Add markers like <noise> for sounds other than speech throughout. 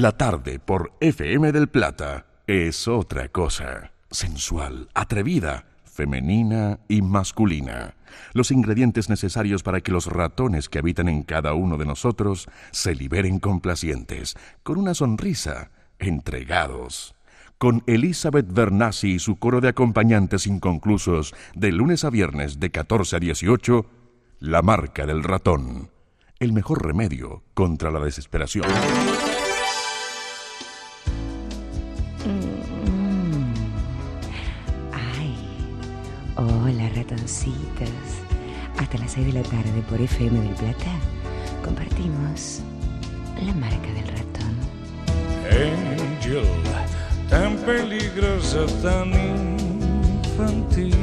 La tarde por FM del Plata es otra cosa. Sensual, atrevida, femenina y masculina. Los ingredientes necesarios para que los ratones que habitan en cada uno de nosotros se liberen complacientes, con una sonrisa, entregados. Con Elizabeth Bernassi y su coro de acompañantes inconclusos de lunes a viernes de 14 a 18, La marca del ratón. El mejor remedio contra la desesperación. Ay, hola ratoncitos. Hasta las 6 de la tarde por FM del Plata compartimos la marca del ratón. Angel, tan peligrosa, tan infantil.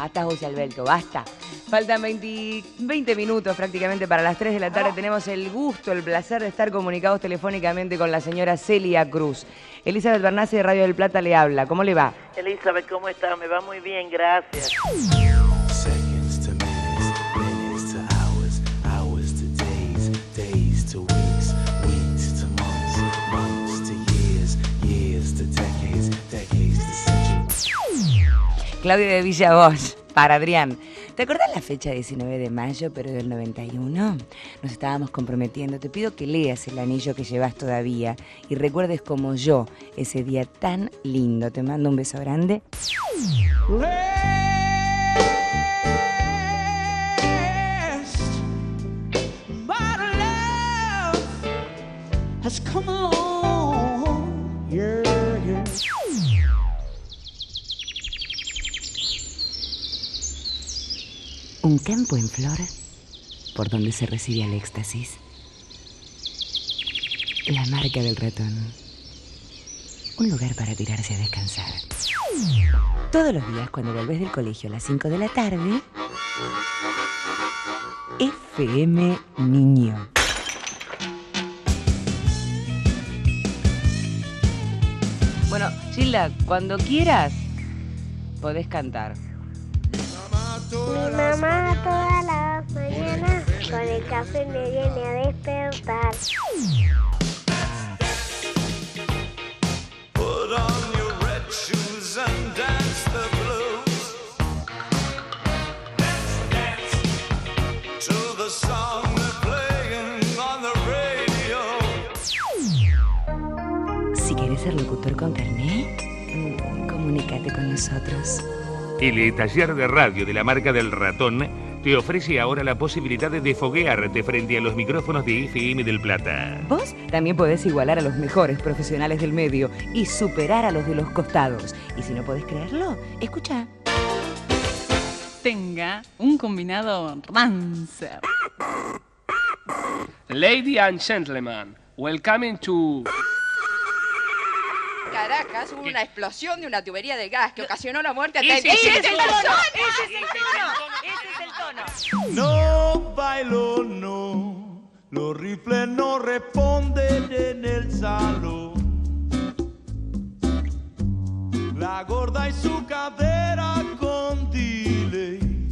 Basta, José Alberto, basta. Faltan 20, 20 minutos prácticamente para las 3 de la tarde. Tenemos el gusto, el placer de estar comunicados telefónicamente con la señora Celia Cruz. Elizabeth Bernasi de Radio del Plata le habla. ¿Cómo le va? Elizabeth, ¿cómo está? Me va muy bien, gracias. Claudia de Villa Bosch, para Adrián. ¿Te acordás la fecha 19 de mayo, pero del 91? Nos estábamos comprometiendo. Te pido que leas el anillo que llevas todavía y recuerdes como yo ese día tan lindo. Te mando un beso grande. has Un campo en flor por donde se recibe el éxtasis. La marca del ratón. Un lugar para tirarse a descansar. Todos los días cuando volvés del colegio a las 5 de la tarde, FM Niño. Bueno, Gilda, cuando quieras, podés cantar. Café me viene a despertar. Put on your red shoes and dance the blues. Dance, dance to the song they're playing on the radio. Si querés ser locutor con carnet, comunícate con nosotros. El taller de radio de la marca del ratón te ofrece ahora la posibilidad de foguearte frente a los micrófonos de FM del Plata. Vos también podés igualar a los mejores profesionales del medio y superar a los de los costados. Y si no podés creerlo, escucha. tenga un combinado Rancer. Lady and gentlemen, welcome to Caracas hubo una explosión de una tubería de gas que ocasionó la muerte a Ese treinta y es el siete tono, personas. Tono. No bailo, no. Los rifles no responden en el salón. La gorda y su cadera con delay.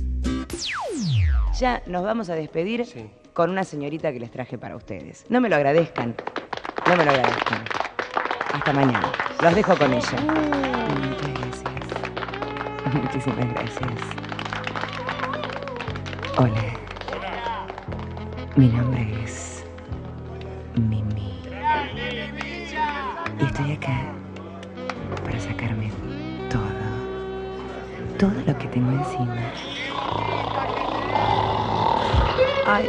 Ya nos vamos a despedir con una señorita que les traje para ustedes. No me lo agradezcan. No me lo agradezcan. Hasta mañana. Los dejo con ella. Muchas gracias. <laughs> Muchísimas gracias. Hola. Mi nombre es Mimi. Y estoy acá para sacarme todo. Todo lo que tengo encima. Ay,